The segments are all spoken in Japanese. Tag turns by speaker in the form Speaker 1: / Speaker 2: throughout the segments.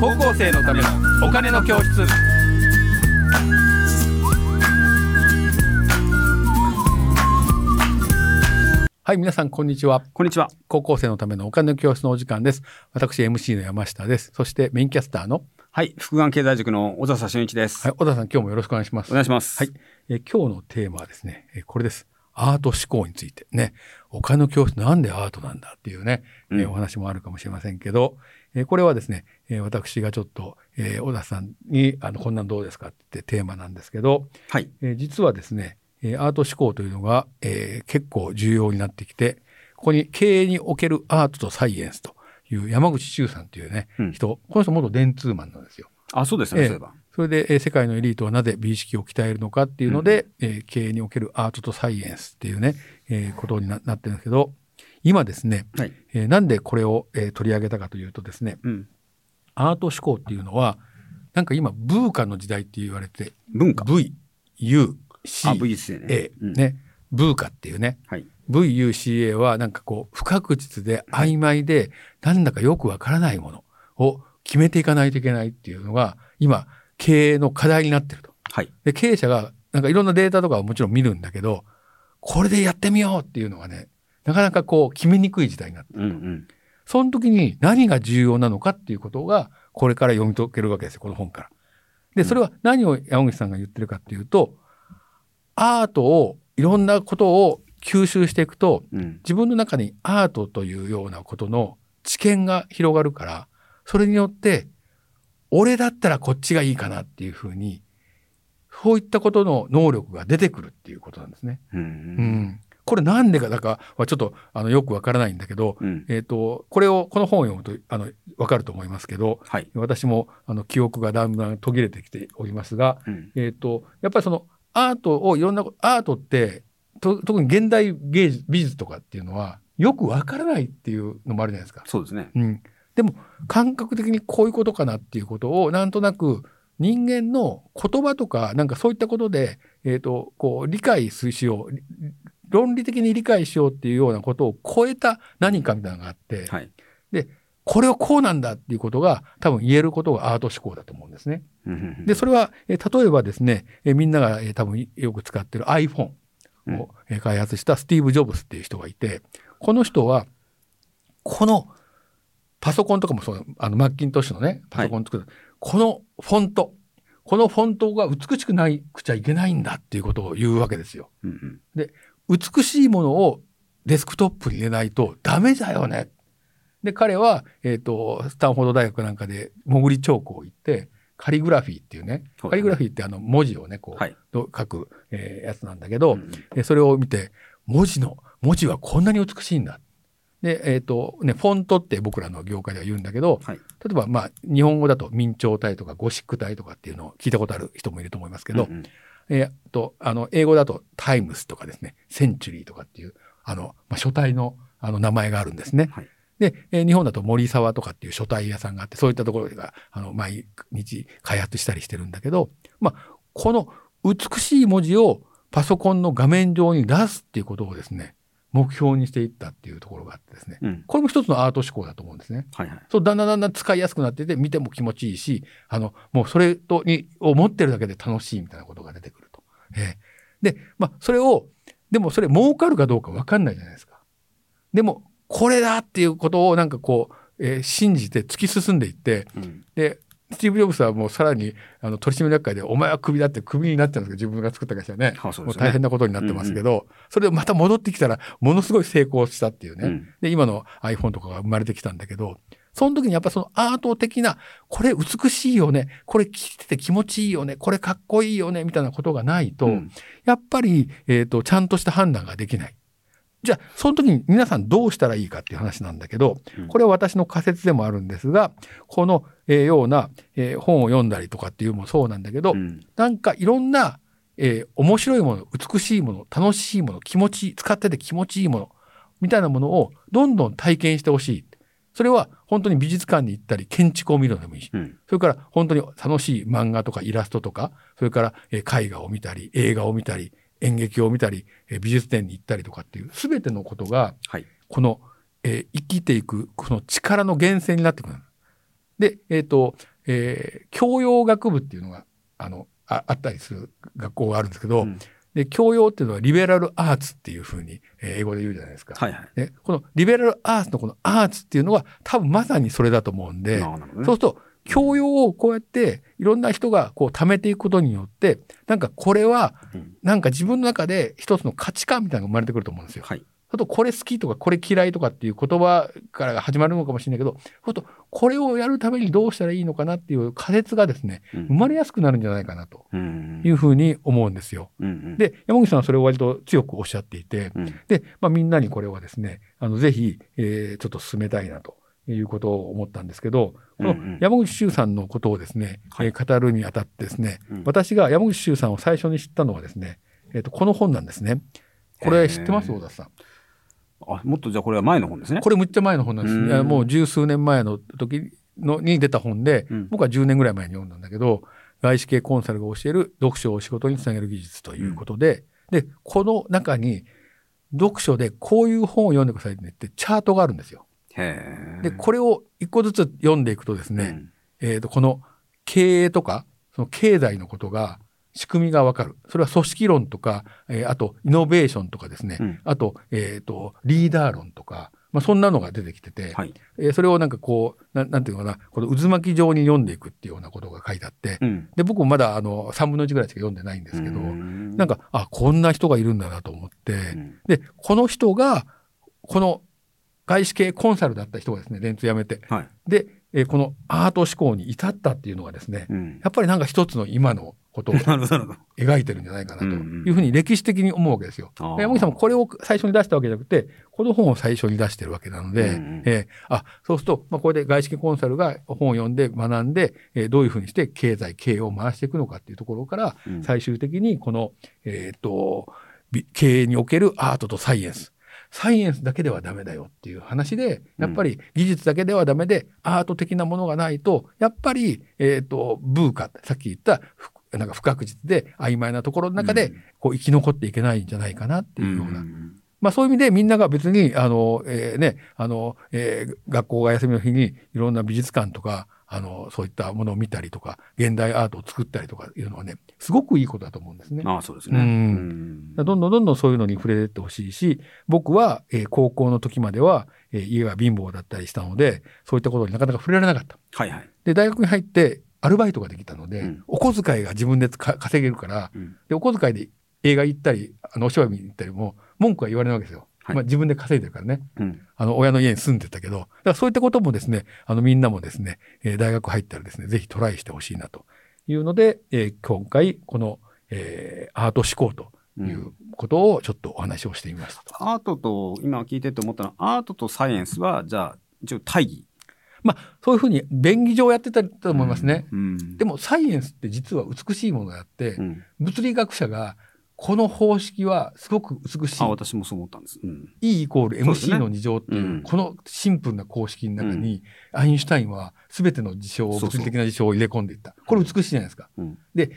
Speaker 1: 高校生のためのお金の教室はい皆さんこんにちは
Speaker 2: こんにちは。
Speaker 1: 高校生のためのお金の教室のお時間です私 MC の山下ですそしてメインキャスターの？
Speaker 2: はい。福眼経済塾の小笹俊一です。
Speaker 1: はい小田さん今日もよろしくお願いします
Speaker 2: お願いします。
Speaker 1: はい。えー今日のテーマはですね、えーこれです。アート思考について。ね、お金の教室なんでアートなんだっていうね、えー
Speaker 2: うん
Speaker 1: お話もあるかもしれませんけど、えーこれはですね、えー私がちょっと、えー小田さんに、あの、こんなんどうですかってテーマなんですけど、
Speaker 2: はい。
Speaker 1: えー実はですね、えーアート思考というのが、えー結構重要になってきて、ここに経営におけるアートとサイエンスという山口周さんというね、
Speaker 2: うん。
Speaker 1: 人、この人元電通マンなんですよ。
Speaker 2: あ、そうですね。
Speaker 1: ええ
Speaker 2: そういえば。
Speaker 1: それで、えー世界のエリートはなぜ美意識を鍛えるのかっていうので、えー経営におけるアートとサイエンスっていうね、えーことにななってるんですけど、今ですね、
Speaker 2: はい。
Speaker 1: えーなんでこれを、えー取り上げたかというとですね、
Speaker 2: うん。
Speaker 1: アート思考っていうのは、なんか今、ブーカの時代って言われて、
Speaker 2: 文化。
Speaker 1: V、U、C。A、
Speaker 2: うん。
Speaker 1: ね、ブーカっていうね、
Speaker 2: はい。
Speaker 1: VUCA はなんかこう、不確実で曖昧で、なんだかよくわからないものを決めていかないといけないっていうのが、今、経営の課題になってると。
Speaker 2: はい。
Speaker 1: で、経営者が、なんかいろんなデータとかはもちろん見るんだけど、これでやってみようっていうのがね、なかなかこう、決めにくい時代になってる。
Speaker 2: うんうん。
Speaker 1: その時に何が重要なのかっていうことが、これから読み解けるわけですよ、この本から。で、それは何を山口さんが言ってるかっていうと、アートを、いろんなことを吸収していくと、
Speaker 2: うん。
Speaker 1: 自分の中にアートというようなことの知見が広がるから、それによって、俺だったらこっちがいいかなっていうふうに、そういったことの能力が出てくるっていうことなんですね。
Speaker 2: う。
Speaker 1: うんん。これなんでかだかはちょっとあのよくわからないんだけど、
Speaker 2: うん。
Speaker 1: えっ、と、これを、この本を読むと、あの、わかると思いますけど、
Speaker 2: はい。
Speaker 1: 私も、あの、記憶がだんだん途切れてきておりますが、
Speaker 2: うん。
Speaker 1: えっ、と、やっぱりその、アートをいろんな、アートって、と特に現代芸術、美術とかっていうのは、よくわからないっていうのもあるじゃないですか。
Speaker 2: そうですね。
Speaker 1: うん。でも、感覚的にこういうことかなっていうことを、なんとなく、人間の言葉とか、なんかそういったことで、えっ、と、こう、理解しよう、り論理的に理解しようっていうようなことを超えた何かみたいなのがあって、
Speaker 2: はい。
Speaker 1: これをこうなんだっていうことが多分言えることがアート思考だと思うんですね。で、それは、えー例えばですね、えーみんなが、えー多分よく使ってる iPhone
Speaker 2: うん
Speaker 1: を、えー開発したスティーブ・ジョブスっていう人がいて、この人は、このパソコンとかもそう、あの、マッキントッシュのね、パソコン作る、このフォント、このフォントが美しくないくちゃいけないんだっていうことを言うわけですよ。
Speaker 2: うんうん。
Speaker 1: 美しいものをデスクトップに入れないとダメだよね。で、彼は、えっ、と、スタンフォード大学なんかで潜り彫刻を行って、カリグラフィーっていうね、
Speaker 2: はい
Speaker 1: カリグラフィーってあの文字をね、こう、
Speaker 2: はい。
Speaker 1: ど書く、えーやつなんだけど、
Speaker 2: うんうん
Speaker 1: えそれを見て、文字の、文字はこんなに美しいんだ。で、えっ、と、ね、フォントって僕らの業界では言うんだけど、
Speaker 2: はい。
Speaker 1: 例えば、まあ、日本語だと明朝体とかゴシック体とかっていうのを聞いたことある人もいると思いますけど、
Speaker 2: うんうん
Speaker 1: えーと、あの、英語だとタイムスとかですね、センチュリーとかっていう、あの、まあ、書体の、あの、名前があるんですね。
Speaker 2: はい。
Speaker 1: で、えー日本だと森沢とかっていう書体屋さんがあって、そういったところが、あの、毎日開発したりしてるんだけど、まあ、この美しい文字をパソコンの画面上に出すっていうことをですね、目標にしていったっていうところがあってですね、
Speaker 2: うん。
Speaker 1: これも一つのアート思考だと思うんですね。
Speaker 2: はいはい。
Speaker 1: そう、だんだんだんだん使いやすくなっていて、見ても気持ちいいし、あの、もうそれとに、を持ってるだけで楽しいみたいなことが出てくると。ええで、まあ、それを、でもそれ儲かるかどうかわかんないじゃないですか。でも、これだっていうことをなんかこう、えー信じて突き進んでいって、
Speaker 2: うん。
Speaker 1: で、スティーブ・ジョブスはもうさらに、あの、取締役会で、お前はクビだってクビになっちゃうんですけど、自分が作った会社ね。
Speaker 2: はあそうですよね
Speaker 1: もう大変なことになってますけど、それでまた戻ってきたら、ものすごい成功したっていうね。
Speaker 2: うん
Speaker 1: で、今の iPhone とかが生まれてきたんだけど、その時にやっぱそのアート的な、これ美しいよね、これ着てて気持ちいいよね、これかっこいいよね、みたいなことがないと、
Speaker 2: うん
Speaker 1: やっぱり、えっ、と、ちゃんとした判断ができない。じゃあ、その時に皆さんどうしたらいいかっていう話なんだけど、
Speaker 2: うん。
Speaker 1: これは私の仮説でもあるんですが、この、えーような、えー本を読んだりとかっていうのもそうなんだけど、
Speaker 2: うん。
Speaker 1: なんかいろんな、えー面白いもの、美しいもの、楽しいもの、気持ち使ってて気持ちいいもの、みたいなものをどんどん体験してほしい。それは本当に美術館に行ったり建築を見るのでもいいし、
Speaker 2: うん。
Speaker 1: それから本当に楽しい漫画とかイラストとか、それからえー絵画を見たり、映画を見たり、演劇を見たり、えー美術展に行ったりとかっていう、すべてのことが、
Speaker 2: はい。
Speaker 1: この、えー生きていく、この力の源泉になってくる。で、えっ、と、えー教養学部っていうのが、あの、ああったりする学校があるんですけど、
Speaker 2: うん
Speaker 1: で、教養っていうのはリベラルアーツっていうふうに、えー英語で言うじゃないですか。
Speaker 2: はいはい。
Speaker 1: で、このリベラルアーツのこのアーツっていうのは多分まさにそれだと思うんで、
Speaker 2: ね
Speaker 1: そうすると、教養をこうやっていろんな人がこう貯めていくことによって、なんかこれは
Speaker 2: うん
Speaker 1: なんか自分の中で一つの価値観みたいなのが生まれてくると思うんですよ。
Speaker 2: はい。
Speaker 1: あと、これ好きとか、これ嫌いとかっていう言葉から始まるのかもしれないけど、そうすると、これをやるためにどうしたらいいのかなっていう仮説がですね、
Speaker 2: うん
Speaker 1: 生まれやすくなるんじゃないかなと
Speaker 2: うん
Speaker 1: いうふうに思うんですよ。
Speaker 2: うんうん、
Speaker 1: で、山口さんはそれを割と強くおっしゃっていて、
Speaker 2: うん
Speaker 1: で、まあ、みんなにこれはですね、あの、ぜひ、えーちょっと進めたいなということを思ったんですけど、この
Speaker 2: うんうん
Speaker 1: 山口周さんのことをですね、
Speaker 2: はい
Speaker 1: えー語るにあたってですね、
Speaker 2: うん
Speaker 1: 私が山口周さんを最初に知ったのはですね、えっ、と、この本なんですね。これ知ってます
Speaker 2: へー
Speaker 1: 大田さん？
Speaker 2: あ、もっとじゃあこれは前の本ですね。
Speaker 1: これむっちゃ前の本なんですね。
Speaker 2: うん
Speaker 1: もう十数年前の時のに出た本で、
Speaker 2: うん
Speaker 1: 僕は10年ぐらい前に読んだんだけど、外資系コンサルが教える読書を仕事につなげる技術ということで、で、この中に読書でこういう本を読んでくださいって言ってチャートがあるんですよ。で、これを一個ずつ読んでいくとですね、えっ、と、この経営とか、その経済のことが、仕組みがわかる。それは組織論とか、えーあと、イノベーションとかですね。
Speaker 2: うん
Speaker 1: あと、えっ、と、リーダー論とか、まあ、そんなのが出てきてて、
Speaker 2: はい。
Speaker 1: えーそれをなんかこう、ななんていうのかな、この渦巻き状に読んでいくっていうようなことが書いてあって、
Speaker 2: うん。
Speaker 1: で、僕もまだあの、3分の1ぐらいしか読んでないんですけど、
Speaker 2: うん
Speaker 1: なんか、あ、こんな人がいるんだなと思って、
Speaker 2: うん
Speaker 1: で、この人が、この外資系コンサルだった人がですね、電通辞めて、
Speaker 2: はい。
Speaker 1: で、えーこのアート思考に至ったっていうのがですね、
Speaker 2: うん。
Speaker 1: やっぱりなんか一つの今のことを。描いてるんじゃないかなというふうに歴史的に思うわけですよ。山口さんもこれを最初に出したわけじゃなくて、この本を最初に出してるわけなので、
Speaker 2: うんうん
Speaker 1: えーあ、そうすると、まあ、これで外資系コンサルが本を読んで学んで、えーどういうふうにして経済、経営を回していくのかっていうところから、
Speaker 2: うん
Speaker 1: 最終的にこの、えっ、と、び経営におけるアートとサイエンス。サイエンスだけではダメだよっていう話で、やっぱり技術だけではダメで、アート的なものがないと、やっぱり、えっ、と、ブーカ、さっき言った、ふなんか不確実で曖昧なところの中で
Speaker 2: うん、
Speaker 1: こう生き残っていけないんじゃないかなっていうような。
Speaker 2: ん。
Speaker 1: まあそういう意味でみんなが別に、あの、えーね、あの、えー学校が休みの日にいろんな美術館とか、あの、そういったものを見たりとか、現代アートを作ったりとかいうのはね、すごくいいことだと思うんですね。
Speaker 2: ああ、そうですね。
Speaker 1: うん
Speaker 2: うん
Speaker 1: どんどんどんどんそういうのに触れてってほしいし、僕は、えー高校の時までは、えー家が貧乏だったりしたので、そういったことになかなか触れられなかった。
Speaker 2: はいはい。
Speaker 1: で、大学に入ってアルバイトができたので、
Speaker 2: うん
Speaker 1: お小遣いが自分でか稼げるから、
Speaker 2: うん
Speaker 1: で、お小遣いで映画行ったり、あの、お芝居見に行ったりも、文句は言われないわけですよ。
Speaker 2: はい
Speaker 1: まあ自分で稼いでるからね。
Speaker 2: うん
Speaker 1: あの、親の家に住んでたけど、だからそういったこともですね、あの、みんなもですね、えー大学入ったらですね、ぜひトライしてほしいなというので、えー今回、この、えーアート思考ということをちょっとお話をしてみましたと。
Speaker 2: アートと、今聞いてて思ったのは、アートとサイエンスは、じゃあ、一応大義？
Speaker 1: まあ、そういうふうに便宜上やってたと思いますね。
Speaker 2: うん。
Speaker 1: でも、サイエンスって実は美しいものがあって、
Speaker 2: うん、
Speaker 1: 物理学者が、この方式はすごく美しい
Speaker 2: あ、。私もそう思ったんです。うん。
Speaker 1: E イコール MC の2乗っていう、
Speaker 2: うん
Speaker 1: このシンプルな公式の中に、アインシュタインは全ての事象を、物理的な事象を入れ込んでいった。これ美しいじゃないですか。
Speaker 2: うん。
Speaker 1: で、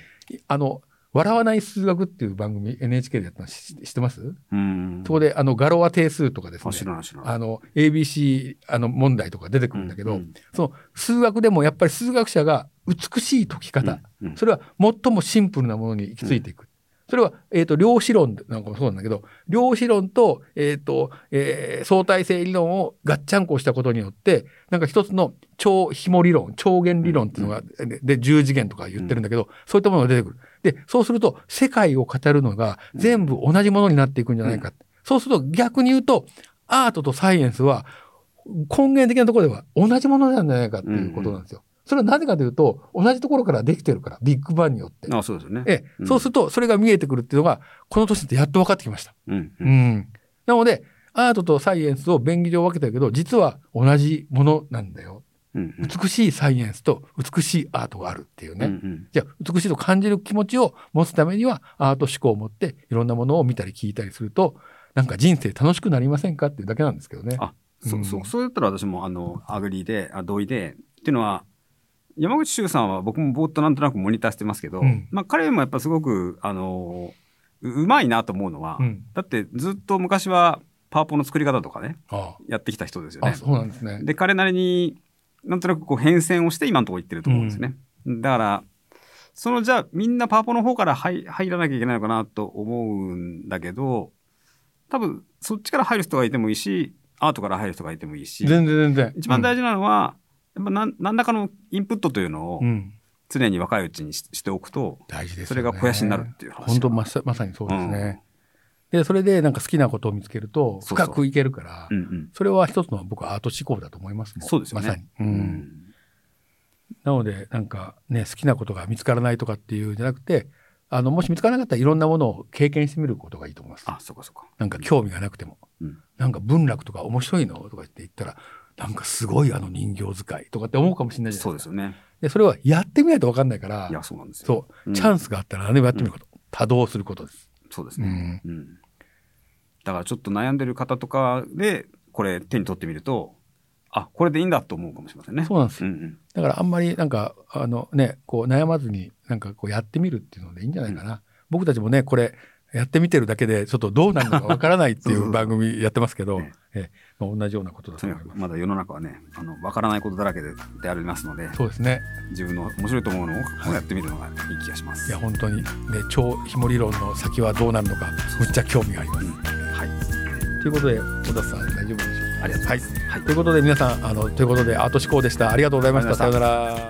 Speaker 1: あの、笑わない数学っていう番組 NHK でやったの知知ってます、
Speaker 2: うん。
Speaker 1: そこで、あの、ガロア定数とかですね。あの、ABC、あの、問題とか出てくるんだけど、
Speaker 2: うん
Speaker 1: その、数学でもやっぱり数学者が美しい解き方、それは最もシンプルなものに行き着いていく。それは、えっ、と、量子論なんかもそうなんだけど、量子論と、えっ、と、えー相対性理論をガッチャンコしたことによって、なんか一つの超紐理論、超弦理論っていうのが、でで、10次元とか言ってるんだけど、そういったものが出てくる。で、そうすると、世界を語るのが全部同じものになっていくんじゃないか。そうすると、逆に言うと、アートとサイエンスは、根源的なところでは同じものなんじゃないかっていうことなんですよ。それはなぜかというと、同じところからできてるから、ビッグバンによって。
Speaker 2: あ、そうですよね。
Speaker 1: ええ、
Speaker 2: うん
Speaker 1: そうすると、それが見えてくるっていうのが、この年ってやっと分かってきました。
Speaker 2: うん。
Speaker 1: う
Speaker 2: うん
Speaker 1: ん。なので、アートとサイエンスを便宜上分けたけど、実は同じものなんだよ。
Speaker 2: うん。
Speaker 1: 美しいサイエンスと美しいアートがあるっていうね。
Speaker 2: うん
Speaker 1: じゃあ、美しいと感じる気持ちを持つためには、アート思考を持って、いろんなものを見たり聞いたりすると、なんか人生楽しくなりませんかっていうだけなんですけどね。
Speaker 2: あ、そうう、
Speaker 1: ん
Speaker 2: そう、そうやったら私も、あの、 agree で、あ同意で、っていうのは、山口周さんは僕もぼーっとなんとなくモニターしてますけど、
Speaker 1: うん
Speaker 2: まあ彼もやっぱすごく、あの、ううまいなと思うのは、
Speaker 1: うん
Speaker 2: だってずっと昔はパワポの作り方とかね、
Speaker 1: あ
Speaker 2: やってきた人ですよね。
Speaker 1: そうなんですね。
Speaker 2: で、彼なりに、なんとなくこう変遷をして今のところ行ってると思うんですね。だから、そのじゃあみんなパワポの方から入入らなきゃいけないのかなと思うんだけど、多分そっちから入る人がいてもいいし、アートから入る人がいてもいいし、
Speaker 1: 全然全然。
Speaker 2: 一番大事なのは、やっぱ何何らかのインプットというのを
Speaker 1: うん、うん
Speaker 2: 常に若いうちにししておくと、
Speaker 1: 大事ですよね。
Speaker 2: それが肥やしになるっていう話
Speaker 1: 本当まさまさにそうですね。で、それでなんか好きなことを見つけると、深くいけるから、
Speaker 2: うんうん
Speaker 1: それは一つの僕はアート思考だと思いますもん。
Speaker 2: そうですよね
Speaker 1: まさに。う。
Speaker 2: うんん
Speaker 1: なので、なんかね、好きなことが見つからないとかっていうんじゃなくて、あの、もし見つからなかったらいろんなものを経験してみることがいいと思います。
Speaker 2: あ、そこそこ。
Speaker 1: なんか興味がなくても。
Speaker 2: うん
Speaker 1: なんか文楽とか面白いのとか言って言ったら、なんかすごいあの人形使いとかって思うかもしれないじゃないですか。
Speaker 2: そうですよね。
Speaker 1: でそれはやってみないと分かんないから
Speaker 2: い、や、そうなんですよ。
Speaker 1: そう、
Speaker 2: うん
Speaker 1: チャンスがあったら何でもやってみること。多動することです。
Speaker 2: そうですね。うん。だからちょっと悩んでる方とかで、これ手に取ってみると、あ、これでいいんだと思うかもしれませんね。
Speaker 1: そうなんですよ。
Speaker 2: うんうん。
Speaker 1: だからあんまりなんか、あのね、こう悩まずになんかこうやってみるっていうのでいいんじゃないかな。僕たちもね、これやってみてるだけでちょっとどうなるのかわからないってい
Speaker 2: そう
Speaker 1: 番組やってますけど、
Speaker 2: ね
Speaker 1: ええまあ、同じようなことだと思います。
Speaker 2: まだ世の中はね、あの、わからないことだらけででありますので、
Speaker 1: そうですね。
Speaker 2: 自分の面白いと思うのをやってみるのがいい気がします。
Speaker 1: いや、本当にね、超ひも理論の先はどうなるのか、むっちゃ興味があります。
Speaker 2: うんはい。
Speaker 1: ということで、小田さん大丈夫でしょうか？
Speaker 2: ありがとうございます。はい。
Speaker 1: ということで皆さん、あの、ということでアート思考でした。ありがとうございました。さよなら。